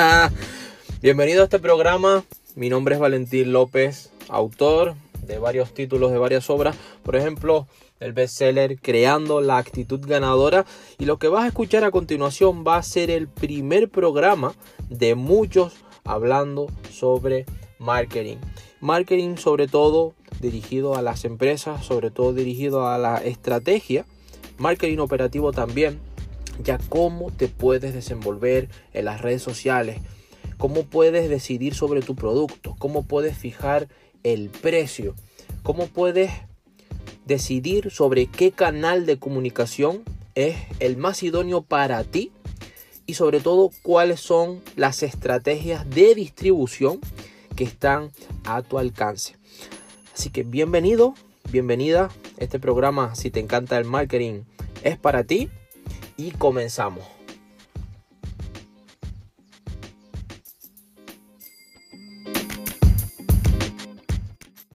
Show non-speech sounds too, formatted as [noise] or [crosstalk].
[laughs] Bienvenido a este programa. Mi nombre es Valentín López, autor de varios títulos, de varias obras. Por ejemplo, el bestseller Creando la actitud ganadora. Y lo que vas a escuchar a continuación va a ser el primer programa de muchos hablando sobre marketing. Marketing sobre todo dirigido a las empresas, sobre todo dirigido a la estrategia. Marketing operativo también, ya cómo te puedes desenvolver en las redes sociales, cómo puedes decidir sobre tu producto, cómo puedes fijar el precio, cómo puedes decidir sobre qué canal de comunicación es el más idóneo para ti y sobre todo cuáles son las estrategias de distribución que están a tu alcance. Así que bienvenido, bienvenida. Este programa, si te encanta el marketing, es para ti y comenzamos.